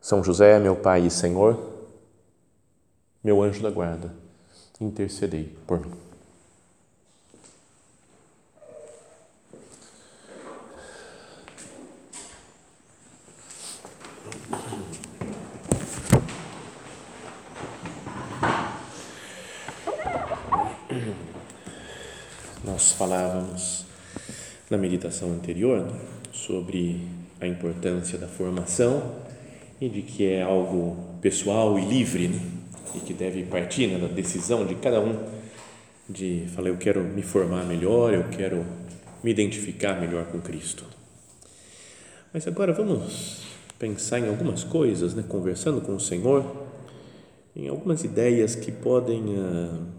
São José, meu Pai e Senhor, meu anjo da guarda, intercedei por mim. Nós falávamos na meditação anterior né, sobre a importância da formação e de que é algo pessoal e livre né, e que deve partir né, da decisão de cada um de falar eu quero me formar melhor, eu quero me identificar melhor com Cristo. Mas agora vamos pensar em algumas coisas, né, conversando com o Senhor, em algumas ideias que podem uh,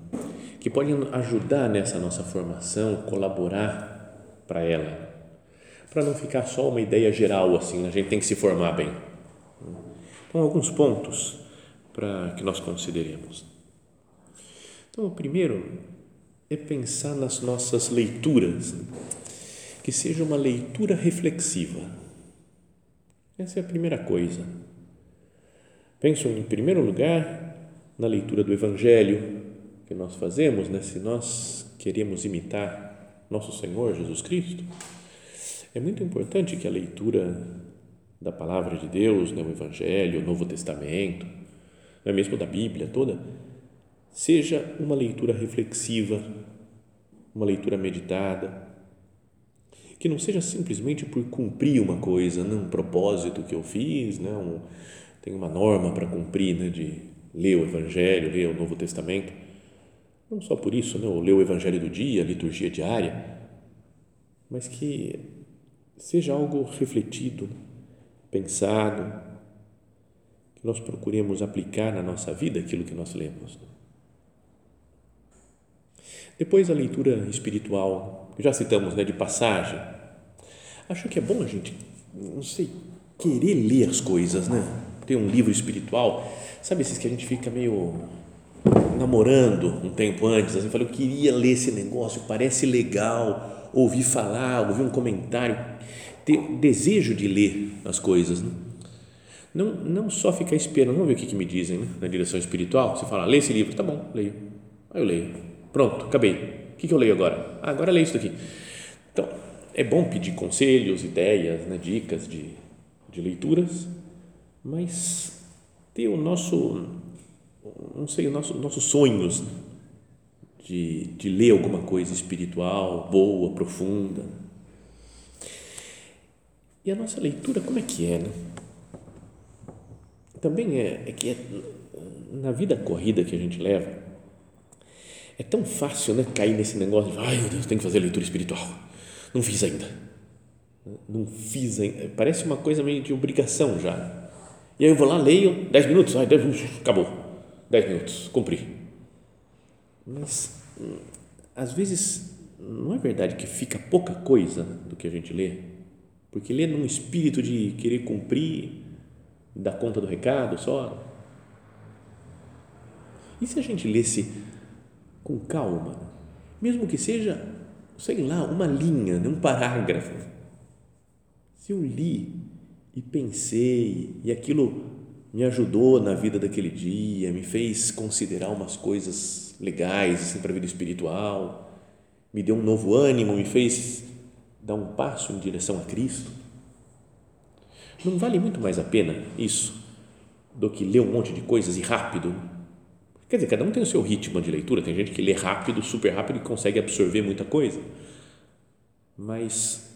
que podem ajudar nessa nossa formação, colaborar para ela, para não ficar só uma ideia geral assim, a gente tem que se formar bem. Então, alguns pontos para que nós consideremos. Então, o primeiro é pensar nas nossas leituras, que seja uma leitura reflexiva. Essa é a primeira coisa. Penso, em primeiro lugar, na leitura do Evangelho, que nós fazemos, né? se nós queremos imitar nosso Senhor Jesus Cristo, é muito importante que a leitura da palavra de Deus, né? o Evangelho, o Novo Testamento, é mesmo da Bíblia toda, seja uma leitura reflexiva, uma leitura meditada, que não seja simplesmente por cumprir uma coisa, né? um propósito que eu fiz, né? um, tem uma norma para cumprir, né? de ler o Evangelho, ler o Novo Testamento, não só por isso, né, ou ler o Evangelho do dia, a liturgia diária, mas que seja algo refletido, pensado, que nós procuremos aplicar na nossa vida aquilo que nós lemos. Depois a leitura espiritual, que já citamos, né, de passagem. Acho que é bom a gente, não sei, querer ler as coisas, né? Ter um livro espiritual, sabe esses que a gente fica meio namorando um tempo antes, assim, falei, eu queria ler esse negócio, parece legal, ouvir falar, ouvir um comentário, ter desejo de ler as coisas, né? não, não só ficar esperando, vamos ver o que, que me dizem né? na direção espiritual, você fala, lê esse livro, tá bom, leio, aí eu leio, pronto, acabei, o que, que eu leio agora? Ah, agora leio isso daqui, então, é bom pedir conselhos, ideias, né? dicas de, de leituras, mas ter o nosso não sei, nossos nosso sonhos de, de ler alguma coisa espiritual, boa, profunda. E a nossa leitura, como é que é? Né? Também é, é que é, na vida corrida que a gente leva, é tão fácil né, cair nesse negócio de, ai meu Deus, tem que fazer leitura espiritual. Não fiz ainda. Não fiz ainda. Parece uma coisa meio de obrigação já. E aí eu vou lá, leio, dez minutos, ai, dez acabou 10 minutos, cumpri. Mas, às vezes, não é verdade que fica pouca coisa do que a gente lê? Porque lê num espírito de querer cumprir, dar conta do recado só. E se a gente lesse com calma, mesmo que seja, sei lá, uma linha, um parágrafo? Se eu li e pensei e aquilo me ajudou na vida daquele dia, me fez considerar umas coisas legais assim, para a vida espiritual, me deu um novo ânimo, me fez dar um passo em direção a Cristo. Não vale muito mais a pena isso do que ler um monte de coisas e rápido? Quer dizer, cada um tem o seu ritmo de leitura, tem gente que lê rápido, super rápido e consegue absorver muita coisa. Mas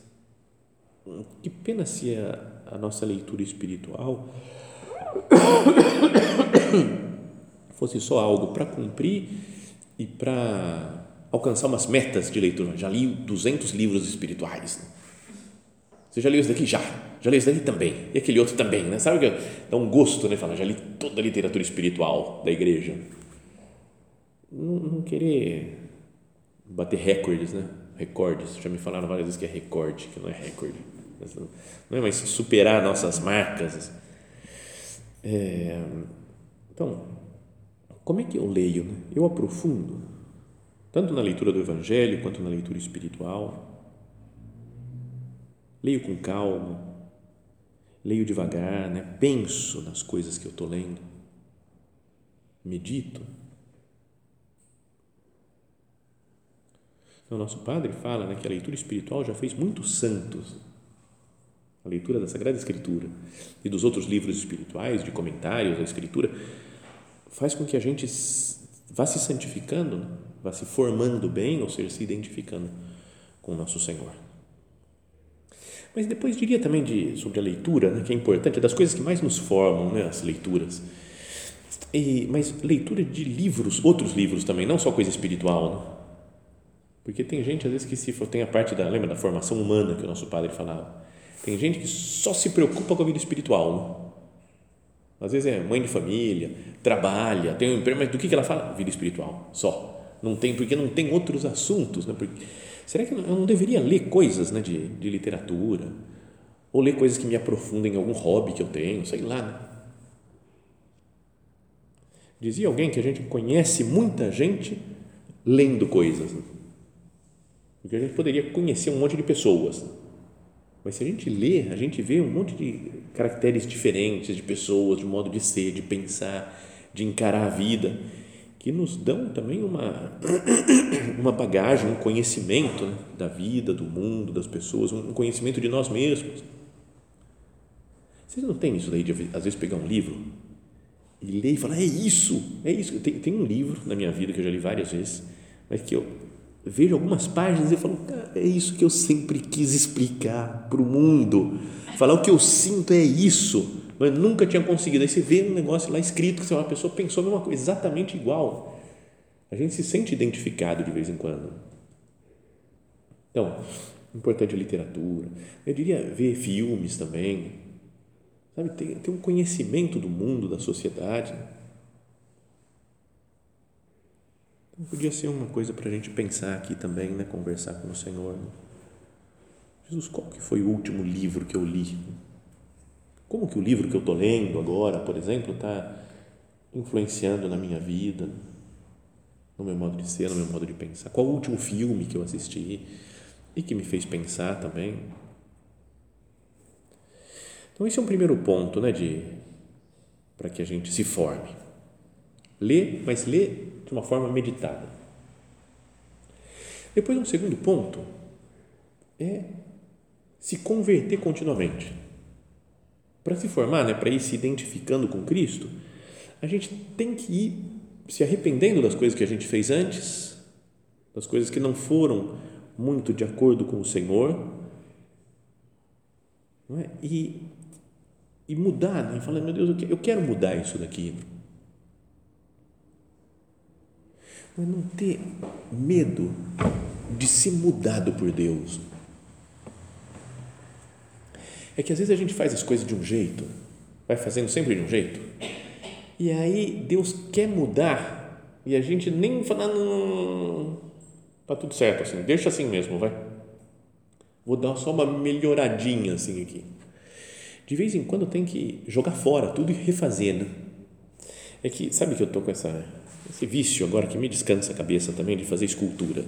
que pena se a, a nossa leitura espiritual fosse só algo para cumprir e para alcançar umas metas de leitura. Já li 200 livros espirituais. Você já leu isso daqui? Já. já li esse daí também, e aquele outro também, né? Sabe que dá um gosto, né? Falar, já li toda a literatura espiritual da igreja. Não, não querer bater recordes, né? Recordes, já me falaram várias vezes que é recorde, que não é recorde. Não é mais superar nossas marcas. É, então, como é que eu leio? Né? Eu aprofundo, tanto na leitura do Evangelho quanto na leitura espiritual. Leio com calma, leio devagar, né? penso nas coisas que eu estou lendo, medito. Então, nosso padre fala né, que a leitura espiritual já fez muitos santos. A leitura da Sagrada Escritura e dos outros livros espirituais, de comentários da Escritura, faz com que a gente vá se santificando, vá se formando bem, ou seja, se identificando com o nosso Senhor. Mas depois diria também de, sobre a leitura, né, que é importante, é das coisas que mais nos formam, né, as leituras. E, mas leitura de livros, outros livros também, não só coisa espiritual, né? Porque tem gente, às vezes, que se tem a parte da, lembra da formação humana que o nosso padre falava? Tem gente que só se preocupa com a vida espiritual, né? Às vezes é mãe de família, trabalha, tem um emprego, mas do que, que ela fala? Vida espiritual, só. Não tem, porque não tem outros assuntos, né? Porque, Será que eu não deveria ler coisas né, de, de literatura? Ou ler coisas que me aprofundem em algum hobby que eu tenho, sei lá. Né? Dizia alguém que a gente conhece muita gente lendo coisas. Né? Porque a gente poderia conhecer um monte de pessoas. Né? Mas se a gente lê, a gente vê um monte de caracteres diferentes de pessoas, de modo de ser, de pensar, de encarar a vida que nos dão também uma, uma bagagem, um conhecimento né, da vida, do mundo, das pessoas, um conhecimento de nós mesmos. Vocês não têm isso daí de, às vezes, pegar um livro e ler e falar, é isso, é isso. Tem, tem um livro na minha vida que eu já li várias vezes, mas que eu vejo algumas páginas e falo, cara, é isso que eu sempre quis explicar para o mundo. Falar o que eu sinto é isso mas nunca tinha conseguido. Aí você vê um negócio lá escrito que uma pessoa pensou a mesma coisa, exatamente igual. A gente se sente identificado de vez em quando. Então, importante a literatura. Eu diria ver filmes também. Sabe, ter, ter um conhecimento do mundo, da sociedade. Então, podia ser uma coisa para a gente pensar aqui também, né? conversar com o Senhor. Né? Jesus, qual que foi o último livro que eu li? Como que o livro que eu estou lendo agora, por exemplo, está influenciando na minha vida, no meu modo de ser, no meu modo de pensar? Qual o último filme que eu assisti e que me fez pensar também? Então, esse é um primeiro ponto, né, de para que a gente se forme. Ler, mas ler de uma forma meditada. Depois, um segundo ponto é se converter continuamente para se formar, né, para ir se identificando com Cristo, a gente tem que ir se arrependendo das coisas que a gente fez antes, das coisas que não foram muito de acordo com o Senhor, é? e, e mudar, né? falando, meu Deus, eu quero mudar isso daqui. Mas não ter medo de ser mudado por Deus é que às vezes a gente faz as coisas de um jeito, vai fazendo sempre de um jeito, e aí Deus quer mudar e a gente nem fala, não, não, tá tudo certo assim, deixa assim mesmo, vai. Vou dar só uma melhoradinha assim aqui. De vez em quando tem que jogar fora tudo e refazer, né? É que, sabe que eu tô com essa, esse vício agora que me descansa a cabeça também de fazer escultura.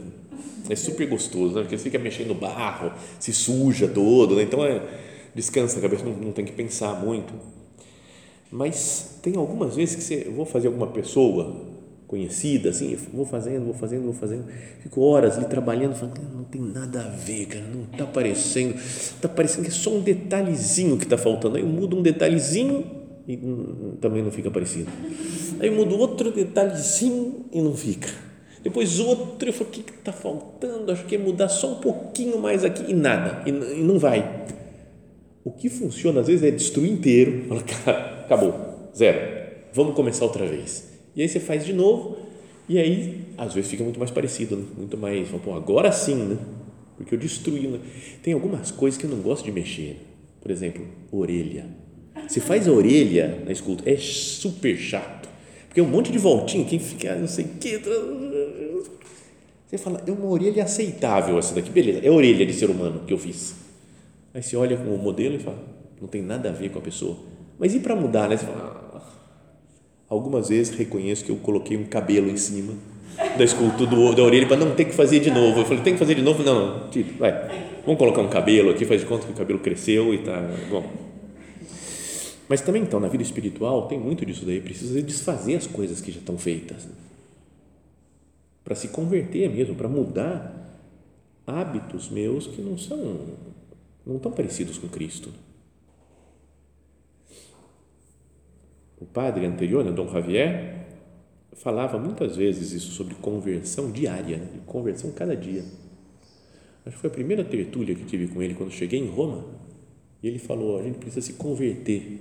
É super gostoso, né? Porque você fica mexendo no barro, se suja todo, né? Então é descansa a cabeça, não, não tem que pensar muito. Mas tem algumas vezes que você, eu vou fazer alguma pessoa conhecida, assim, vou fazendo, vou fazendo, vou fazendo, fico horas ali trabalhando, falando, não tem nada a ver, cara, não está parecendo, está parecendo que é só um detalhezinho que está faltando, aí eu mudo um detalhezinho e também não fica parecido, aí mudo outro detalhezinho e não fica, depois outro, eu falo, o que está faltando, acho que é mudar só um pouquinho mais aqui e nada, e, e não vai, o que funciona às vezes é destruir inteiro, fala, cara, acabou, zero, vamos começar outra vez. E aí você faz de novo, e aí às vezes fica muito mais parecido, né? muito mais, pô, agora sim, né? porque eu destruí. Né? Tem algumas coisas que eu não gosto de mexer, Por exemplo, orelha. Você faz a orelha na escultura, é super chato. Porque é um monte de voltinha, quem fica, não sei o quê. Você fala, é uma orelha aceitável essa daqui, beleza, é orelha de ser humano que eu fiz. Aí você olha com o modelo e fala, não tem nada a ver com a pessoa. Mas e para mudar, né? Você fala, ah. Algumas vezes reconheço que eu coloquei um cabelo em cima da escultura do, da orelha para não ter que fazer de novo. Eu falei, tem que fazer de novo? Não, não, tira, vai. Vamos colocar um cabelo aqui, faz de conta que o cabelo cresceu e tá bom. Mas também então na vida espiritual tem muito disso daí, precisa desfazer as coisas que já estão feitas. Né? Para se converter mesmo, para mudar hábitos meus que não são não tão parecidos com Cristo. O padre anterior, né, Dom Javier, falava muitas vezes isso sobre conversão diária, né, conversão cada dia. Acho que foi a primeira tertúlia que tive com ele quando cheguei em Roma. E ele falou: a gente precisa se converter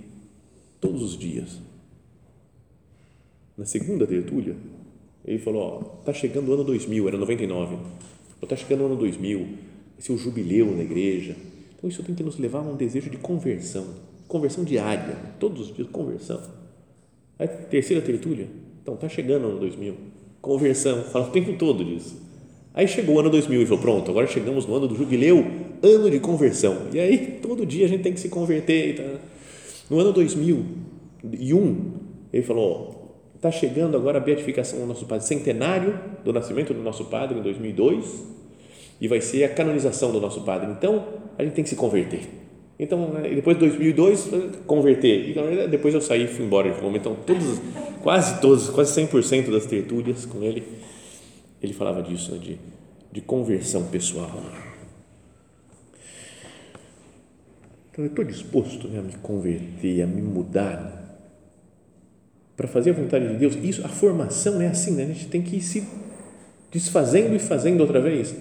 todos os dias. Na segunda tertúlia, ele falou: ó, tá chegando o ano 2000, era 99. Está chegando o ano 2000, esse é o jubileu na igreja então, isso tem que nos levar a um desejo de conversão, conversão diária, todos os dias, conversão. Aí, terceira tertúlia, então, está chegando o ano 2000, conversão, fala o tempo todo disso. Aí chegou o ano 2000 e falou, pronto, agora chegamos no ano do jubileu, ano de conversão. E aí, todo dia a gente tem que se converter. Tá? No ano 2001, ele falou, está chegando agora a beatificação do nosso Padre, centenário do nascimento do nosso Padre, em 2002, e vai ser a canonização do nosso Padre. Então, a gente tem que se converter. Então, né, depois de 2002, converter. E depois eu saí e fui embora de. Então, todos, quase todos, quase 100% das tertúlias com ele, ele falava disso, né, de, de conversão pessoal. Então, eu estou disposto né, a me converter, a me mudar né, para fazer a vontade de Deus. Isso, a formação é assim, né? a gente tem que ir se desfazendo e fazendo outra vez.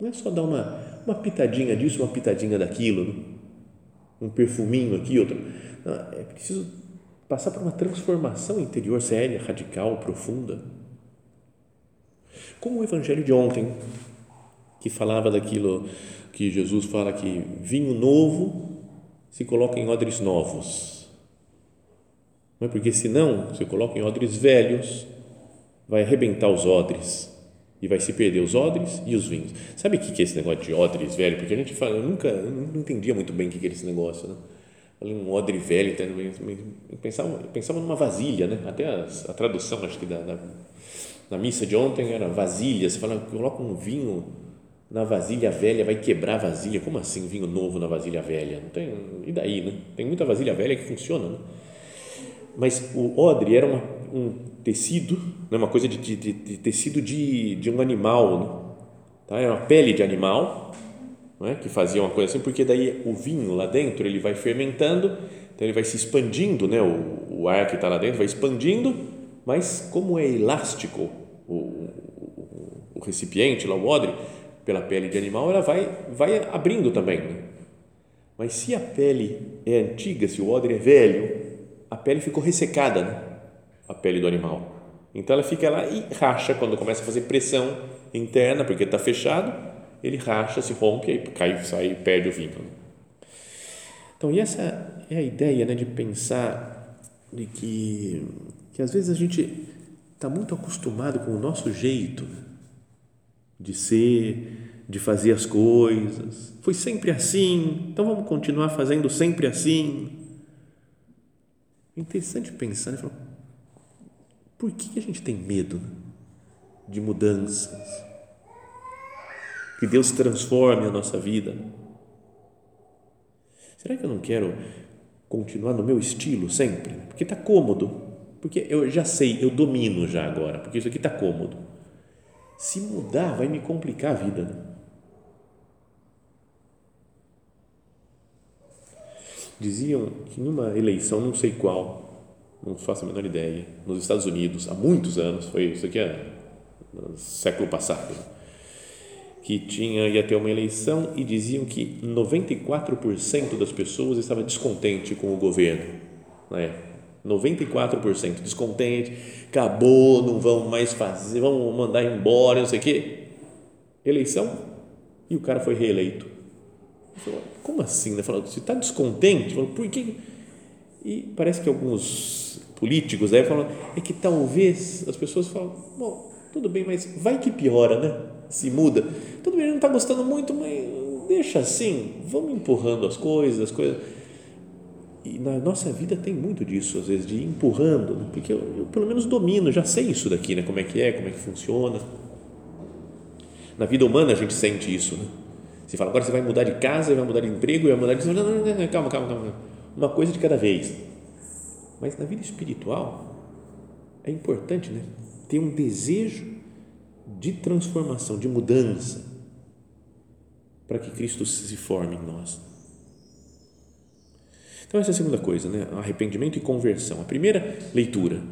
Não é só dar uma, uma pitadinha disso, uma pitadinha daquilo, né? um perfuminho aqui, outro. Não, é preciso passar por uma transformação interior séria, radical, profunda. Como o evangelho de ontem, que falava daquilo que Jesus fala que vinho novo se coloca em odres novos. Não é porque senão, você coloca em odres velhos, vai arrebentar os odres e vai se perder os odres e os vinhos. Sabe o que é esse negócio de odres velho? Porque a gente fala, eu nunca, eu não entendia muito bem o que é esse negócio, né? Falei, um odre velho, eu pensava, pensava numa vasilha, né? Até a, a tradução, acho que da, da, missa de ontem era vasilha, você fala, coloca um vinho na vasilha velha, vai quebrar a vasilha, como assim vinho novo na vasilha velha? Não tem, e daí, né? Tem muita vasilha velha que funciona, né? Mas o odre era uma, um tecido, né, uma coisa de, de, de tecido de, de um animal, né? tá? é uma pele de animal, é? que fazia uma coisa assim, porque daí o vinho lá dentro ele vai fermentando, então ele vai se expandindo, né? o, o ar que está lá dentro vai expandindo, mas como é elástico o, o, o recipiente, lá o odre, pela pele de animal, ela vai, vai abrindo também. Né? Mas se a pele é antiga, se o odre é velho, a pele ficou ressecada, né? a pele do animal. Então ela fica lá e racha quando começa a fazer pressão interna, porque está fechado, ele racha, se rompe, aí cai, sai, perde o vinho. Então, e essa é a ideia né, de pensar de que, que às vezes a gente está muito acostumado com o nosso jeito de ser, de fazer as coisas. Foi sempre assim, então vamos continuar fazendo sempre assim. É interessante pensar, né? Por que a gente tem medo de mudanças? Que Deus transforme a nossa vida. Será que eu não quero continuar no meu estilo sempre? Porque está cômodo. Porque eu já sei, eu domino já agora, porque isso aqui está cômodo. Se mudar, vai me complicar a vida. Né? Diziam que numa eleição, não sei qual, não faço a menor ideia, nos Estados Unidos, há muitos anos, foi isso aqui é século passado, que tinha ia ter uma eleição e diziam que 94% das pessoas estava descontente com o governo, né? 94% descontente, acabou, não vão mais fazer, vão mandar embora, não sei o quê. Eleição e o cara foi reeleito. Como assim? Né? Falo, você está descontente? Falo, por que? E parece que alguns políticos aí falam é que talvez as pessoas falam, bom, tudo bem, mas vai que piora, né? Se muda. Tudo bem, não está gostando muito, mas deixa assim, vamos empurrando as coisas, as coisas. E na nossa vida tem muito disso, às vezes, de ir empurrando, né? porque eu, eu, pelo menos domino, já sei isso daqui, né? como é que é, como é que funciona. Na vida humana a gente sente isso, né? Você fala, agora você vai mudar de casa, vai mudar de emprego, vai mudar de. Não, não, não, calma, calma, calma. Uma coisa de cada vez. Mas na vida espiritual é importante, né? Ter um desejo de transformação, de mudança, para que Cristo se forme em nós. Então, essa é a segunda coisa, né? arrependimento e conversão. A primeira, leitura.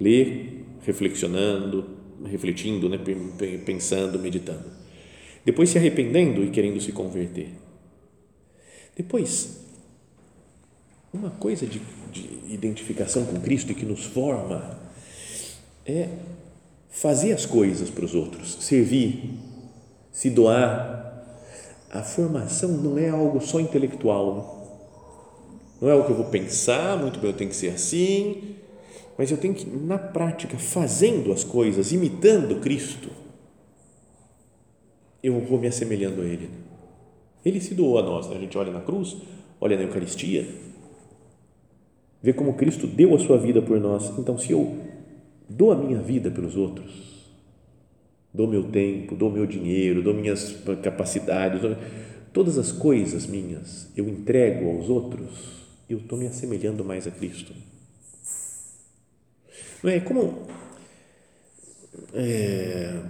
Ler, reflexionando, refletindo, né? pensando, meditando. Depois, se arrependendo e querendo se converter. Depois, uma coisa de, de identificação com Cristo e que nos forma é fazer as coisas para os outros, servir, se doar. A formação não é algo só intelectual, não é algo que eu vou pensar, muito bem, eu tenho que ser assim, mas eu tenho que, na prática, fazendo as coisas, imitando Cristo, eu vou me assemelhando a Ele. Ele se doou a nós, né? a gente olha na cruz, olha na Eucaristia, vê como Cristo deu a sua vida por nós. Então, se eu dou a minha vida pelos outros, dou meu tempo, dou meu dinheiro, dou minhas capacidades, dou, todas as coisas minhas, eu entrego aos outros, eu estou me assemelhando mais a Cristo. Não é como é,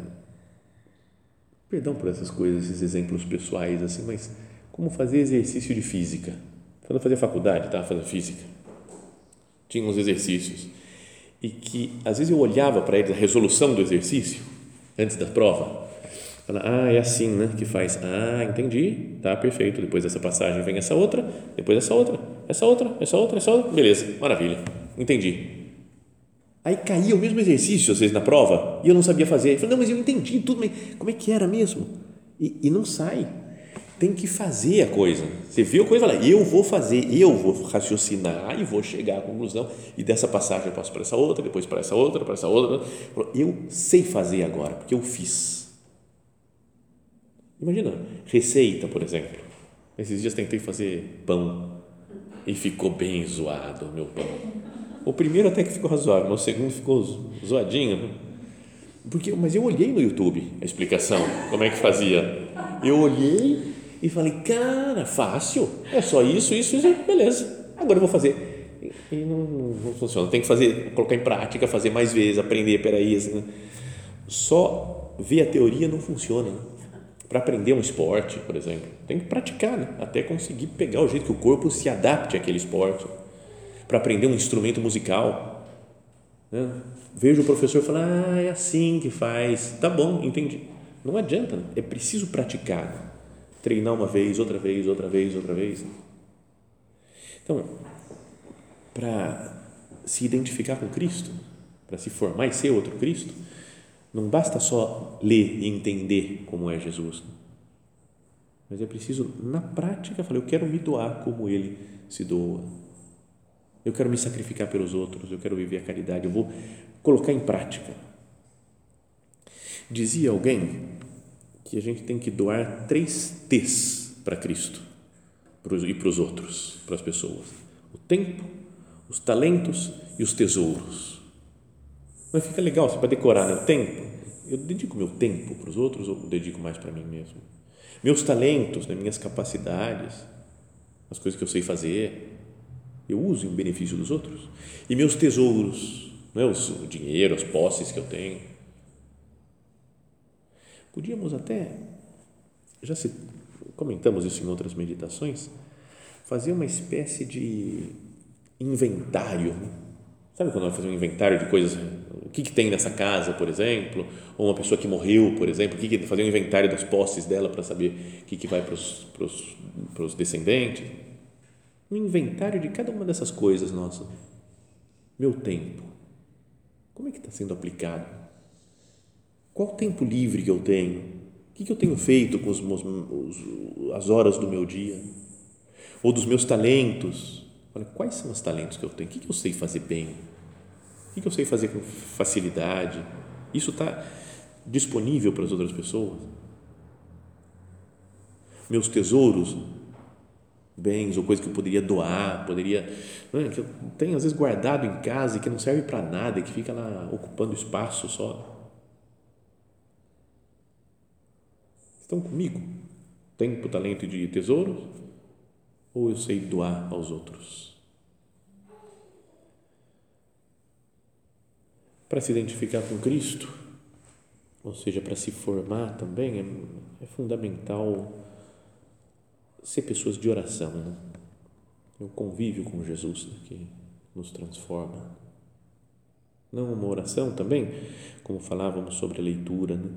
perdão por essas coisas, esses exemplos pessoais assim, mas como fazer exercício de física. Quando eu fazia faculdade, estava fazendo física, tinha uns exercícios e que às vezes eu olhava para eles a resolução do exercício antes da prova. Falava, ah, é assim, né, que faz. Ah, entendi, tá perfeito. Depois dessa passagem vem essa outra, depois essa outra, essa outra, essa outra, essa outra. Beleza, maravilha, entendi. Aí caía o mesmo exercício às vezes na prova e eu não sabia fazer. Eu falei, não, mas eu entendi tudo, mas como é que era mesmo? E, e não sai tem que fazer a coisa. Você viu a coisa lá, eu vou fazer, eu vou raciocinar e vou chegar à conclusão. E dessa passagem eu passo para essa outra, depois para essa outra, para essa outra. Eu sei fazer agora, porque eu fiz. Imagina, receita, por exemplo. Esses dias tentei fazer pão e ficou bem zoado meu pão. O primeiro até que ficou razoável, mas o segundo ficou zoadinho. Porque, mas eu olhei no YouTube a explicação, como é que fazia. Eu olhei e falei, cara, fácil, é só isso, isso, isso, beleza, agora eu vou fazer. E não, não funciona, tem que fazer, colocar em prática, fazer mais vezes, aprender, peraí, assim, né? só ver a teoria não funciona. Para aprender um esporte, por exemplo, tem que praticar, né? até conseguir pegar o jeito que o corpo se adapte àquele esporte. Para aprender um instrumento musical, né? vejo o professor falar, ah, é assim que faz, tá bom, entendi. Não adianta, né? é preciso praticar. Né? treinar uma vez, outra vez, outra vez, outra vez. Então, para se identificar com Cristo, para se formar e ser outro Cristo, não basta só ler e entender como é Jesus, mas é preciso, na prática, falar: eu quero me doar como Ele se doa. Eu quero me sacrificar pelos outros, eu quero viver a caridade, eu vou colocar em prática. Dizia alguém que a gente tem que doar três T's para Cristo e para os outros, para as pessoas: o tempo, os talentos e os tesouros. Mas fica legal, você pode decorar né? o tempo. Eu dedico meu tempo para os outros ou dedico mais para mim mesmo? Meus talentos, né? minhas capacidades, as coisas que eu sei fazer, eu uso em benefício dos outros. E meus tesouros, não é o dinheiro, as posses que eu tenho Podíamos até, já se, comentamos isso em outras meditações, fazer uma espécie de inventário. Sabe quando vai fazer um inventário de coisas, que, que tem nessa casa, por exemplo, ou uma pessoa que morreu, por exemplo, que, que fazer um inventário das posses dela para saber o que, que vai para os, descendentes. Um inventário de cada uma dessas coisas nossa. Meu tempo, como é que está sendo aplicado? Qual tempo livre que eu tenho? O que eu tenho feito com os, os, as horas do meu dia? Ou dos meus talentos? Olha, quais são os talentos que eu tenho? O que eu sei fazer bem? O que eu sei fazer com facilidade? Isso está disponível para as outras pessoas? Meus tesouros, bens ou coisas que eu poderia doar, poderia, é, que eu tenho às vezes guardado em casa e que não serve para nada e que fica lá ocupando espaço só. Estão comigo? Tempo, talento e tesouros? Ou eu sei doar aos outros? Para se identificar com Cristo, ou seja, para se formar também, é, é fundamental ser pessoas de oração, né? o convívio com Jesus né, que nos transforma. Não uma oração também, como falávamos sobre a leitura, né?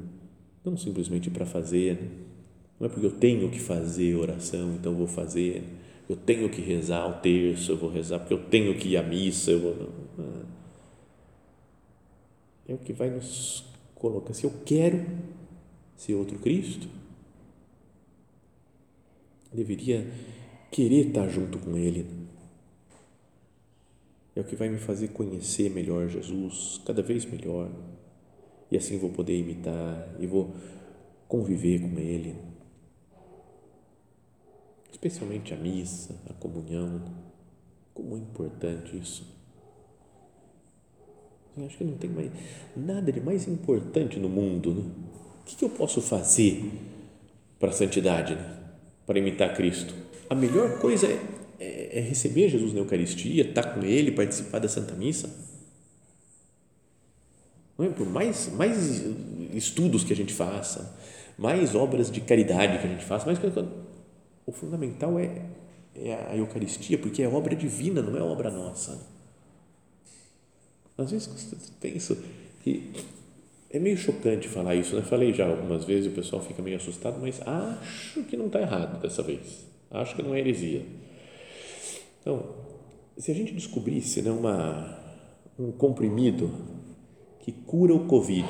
não simplesmente para fazer, né? não é porque eu tenho que fazer oração, então vou fazer, eu tenho que rezar o terço, eu vou rezar, porque eu tenho que ir à missa, eu vou. É o que vai nos colocar. Se eu quero ser outro Cristo, deveria querer estar junto com Ele. É o que vai me fazer conhecer melhor Jesus, cada vez melhor. E assim vou poder imitar e vou conviver com Ele. Especialmente a missa, a comunhão. Como é importante isso. Eu acho que não tem mais nada de mais importante no mundo. Né? O que, eu posso fazer para a santidade? Né? para imitar Cristo. A melhor coisa é, é, é receber Jesus na Eucaristia, estar com Ele, participar da Santa Missa. Não é? Por mais, mais estudos que a gente faça, mais obras de caridade que a gente faça, mais o fundamental é, é a Eucaristia, porque é obra divina, não é obra nossa. Às vezes penso que é meio chocante falar isso, né? Falei já algumas vezes, o pessoal fica meio assustado, mas acho que não está errado dessa vez. Acho que não é heresia. Então, se a gente descobrisse né, uma, um comprimido que cura o Covid,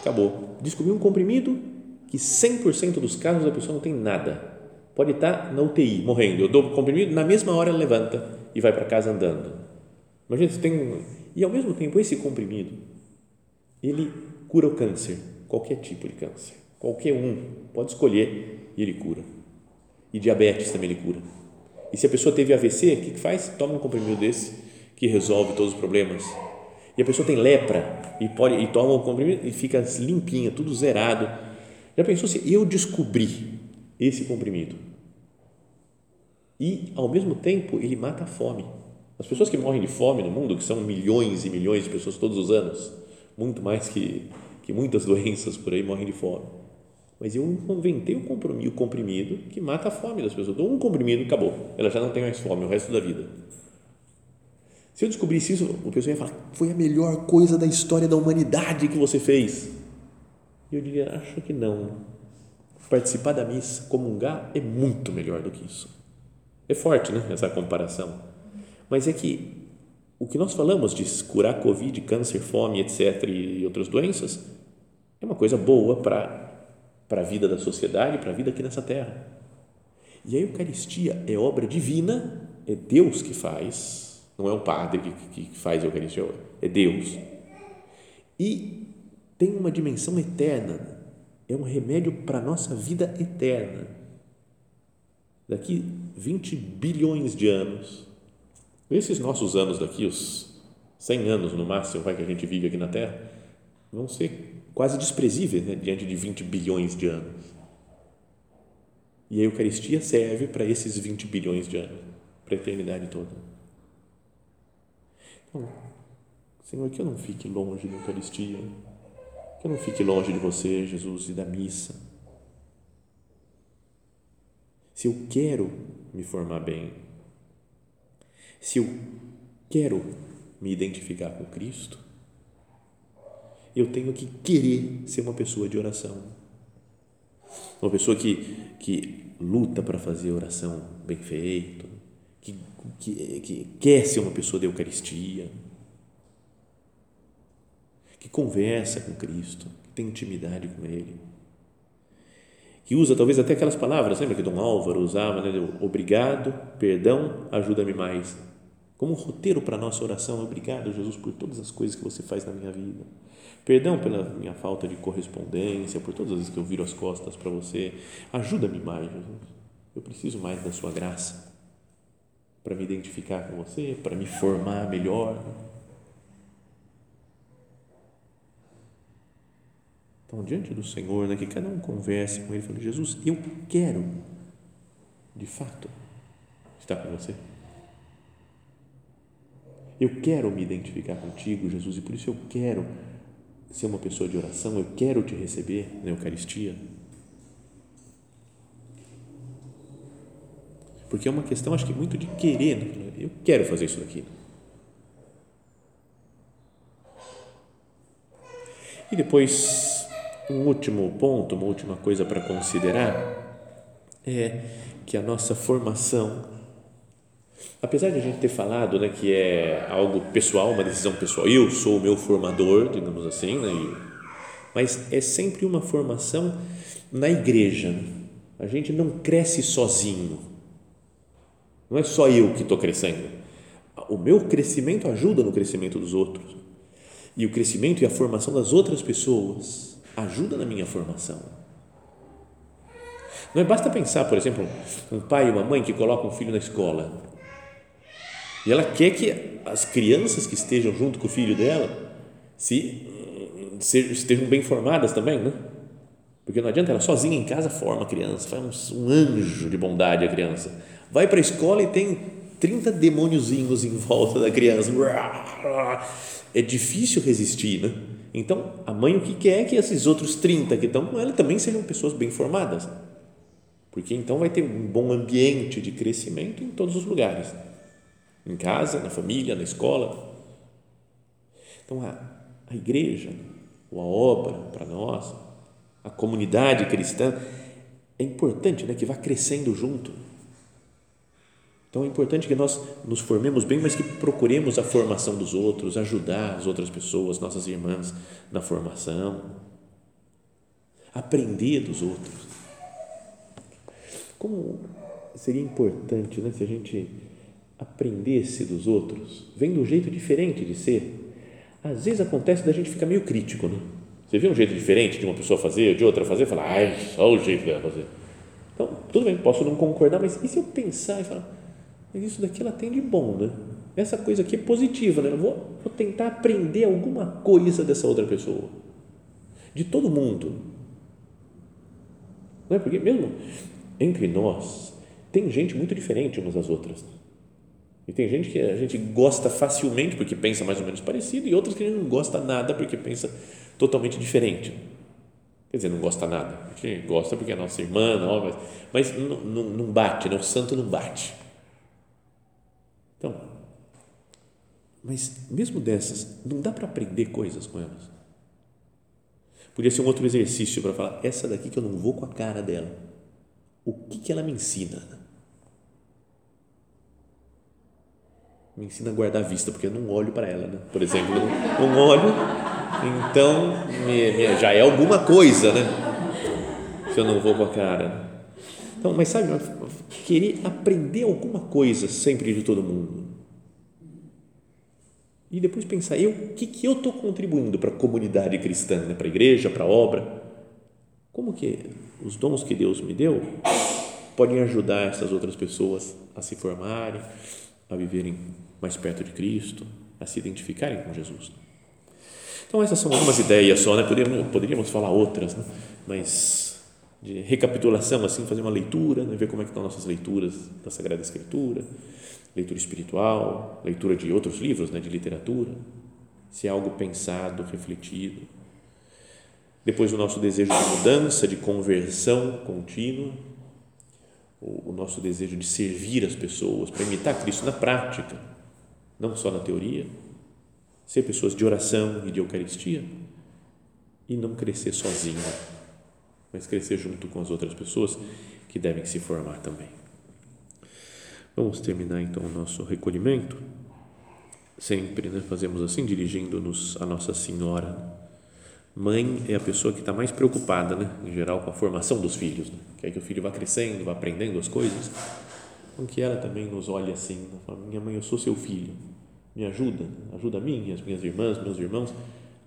acabou. Descobri um comprimido que 100% dos casos a pessoa não tem nada. Pode estar na UTI, morrendo. Eu dou o comprimido, na mesma hora ela levanta e vai para casa andando. Imagina, você tem. E ao mesmo tempo, esse comprimido, ele cura o câncer, qualquer tipo de câncer, qualquer um, pode escolher e ele cura. E diabetes também ele cura. E se a pessoa teve AVC, o que, faz? Toma um comprimido desse que resolve todos os problemas. E a pessoa tem lepra e pode e toma um comprimido e fica limpinha, tudo zerado. Já pensou se eu descobrir esse comprimido? E ao mesmo tempo ele mata a fome. As pessoas que morrem de fome no mundo, que são milhões e milhões de pessoas todos os anos, muito mais que, que muitas doenças por aí morrem de fome. Mas eu inventei o comprimido, o comprimido que mata a fome das pessoas. Dou um comprimido, acabou. Ela já não tem mais fome o resto da vida. Se eu descobrisse isso, o pessoal ia falar: foi a melhor coisa da história da humanidade que você fez. E eu diria: acho que não. Participar da missa, comungar, é muito melhor do que isso. É forte, né? Essa comparação. Mas é que o que nós falamos de curar Covid, câncer, fome, etc., e outras doenças, é uma coisa boa para para a vida da sociedade, para a vida aqui nessa terra. E a Eucaristia é obra divina, é Deus que faz, não é um padre que, que faz a Eucaristia, é Deus. E tem uma dimensão eterna, é um remédio para a nossa vida eterna. Daqui 20 bilhões de anos, esses nossos anos daqui, os 100 anos no máximo vai, que a gente vive aqui na Terra, vão ser quase desprezíveis né, diante de 20 bilhões de anos. E a Eucaristia serve para esses 20 bilhões de anos, para a eternidade toda. Então, Senhor, que eu não fique longe da Eucaristia, que eu não fique longe de você, Jesus, e da missa. Se eu quero me formar bem, se eu quero me identificar com Cristo, eu tenho que querer ser uma pessoa de oração. Uma pessoa que, que luta para fazer oração bem feita, que, que, que quer ser uma pessoa de Eucaristia, que conversa com Cristo, que tem intimidade com Ele. que usa talvez até aquelas palavras, lembra que Dom Álvaro usava, né? Obrigado, perdão, ajuda-me mais. Como um roteiro para a nossa oração, obrigado, Jesus, por todas as coisas que você faz na minha vida. Perdão pela minha falta de correspondência, por todas as vezes que eu viro as costas para você. Ajuda-me mais, Jesus. Eu preciso mais da sua graça para me identificar com você, para me formar melhor. Então, diante do Senhor, né, que cada um converse com Ele, fale, Jesus, eu quero, de fato, estar com você. Eu quero me identificar contigo, Jesus, e por isso eu quero ser uma pessoa de oração, eu quero te receber na Eucaristia. Porque é uma questão, acho que muito de querer, né? eu quero fazer isso daqui. E depois, um último ponto, uma última coisa para considerar é que a nossa formação, apesar de a gente ter falado né, que é algo pessoal, uma decisão pessoal, eu sou o meu formador, digamos assim, né, mas é sempre uma formação na igreja. A gente não cresce sozinho. Não é só eu que estou crescendo. O meu crescimento ajuda no crescimento dos outros. E o crescimento e a formação das outras pessoas ajuda na minha formação. Não é basta pensar, por exemplo, um pai e uma mãe que colocam um filho na escola e ela quer que as crianças que estejam junto com o filho dela se, se estejam bem formadas também, né? Porque não adianta ela sozinha em casa forma a criança, faz um, um anjo de bondade a criança. Vai para a escola e tem 30 demôniozinhos em volta da criança. É difícil resistir, né? Então, a mãe o que quer é que esses outros 30 que estão com ela também sejam pessoas bem formadas. Porque então vai ter um bom ambiente de crescimento em todos os lugares. Em casa, na família, na escola. Então, a, a igreja, ou a obra para nós, a comunidade cristã, é importante né, que vá crescendo junto então é importante que nós nos formemos bem, mas que procuremos a formação dos outros, ajudar as outras pessoas, nossas irmãs, na formação, aprender dos outros. Como seria importante né, se a gente aprendesse dos outros, vendo um jeito diferente de ser. Às vezes acontece da gente ficar meio crítico, né? Você vê um jeito diferente de uma pessoa fazer, de outra fazer, fala, ai, só o jeito dela fazer. Então, tudo bem, posso não concordar, mas e se eu pensar e falar, mas isso daqui ela tem de bom, né? Essa coisa aqui é positiva, né? Eu vou, vou tentar aprender alguma coisa dessa outra pessoa. De todo mundo. Não é? Porque mesmo entre nós, tem gente muito diferente umas das outras. E tem gente que a gente gosta facilmente porque pensa mais ou menos parecido, e outras que a gente não gosta nada porque pensa totalmente diferente. Quer dizer, não gosta nada. A gente gosta porque é nossa irmã, não, mas, mas não, não, não bate, né? o santo não bate. Então, mas mesmo dessas, não dá para aprender coisas com elas. Podia ser um outro exercício para falar, essa daqui que eu não vou com a cara dela. O que, que ela me ensina? Me ensina a guardar a vista, porque eu não olho para ela, né? Por exemplo, não, não olho, então me, me, já é alguma coisa, né? Se eu não vou com a cara. Então, mas sabe, querer aprender alguma coisa sempre de todo mundo. E depois pensar, eu, o que, que eu estou contribuindo para a comunidade cristã, né? para a igreja, para a obra? Como que os dons que Deus me deu podem ajudar essas outras pessoas a se formarem, a viverem mais perto de Cristo, a se identificarem com Jesus? Então, essas são algumas ideias só, né? Poderíamos, poderíamos falar outras, né? mas de recapitulação, assim, fazer uma leitura, né, ver como é que estão nossas leituras da Sagrada Escritura, leitura espiritual, leitura de outros livros, né, de literatura, se é algo pensado, refletido. Depois o nosso desejo de mudança, de conversão contínua, o, o nosso desejo de servir as pessoas, para imitar Cristo na prática, não só na teoria, ser pessoas de oração e de Eucaristia e não crescer sozinho mas crescer junto com as outras pessoas que devem se formar também. Vamos terminar então o nosso recolhimento. Sempre né, fazemos assim, dirigindo-nos a Nossa Senhora. Mãe é a pessoa que está mais preocupada, né, em geral, com a formação dos filhos. Né? Quer que o filho vá crescendo, vá aprendendo as coisas. Com que ela também nos olhe assim, né? Fala, minha mãe, eu sou seu filho, me ajuda, ajuda a mim e as minhas irmãs, meus irmãos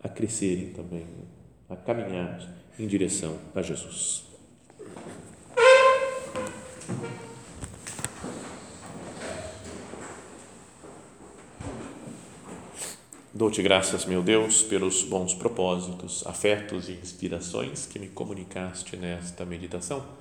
a crescerem também, né? a caminhar em direção a Jesus. Dou-te graças, meu Deus, pelos bons propósitos, afetos e inspirações que me comunicaste nesta meditação.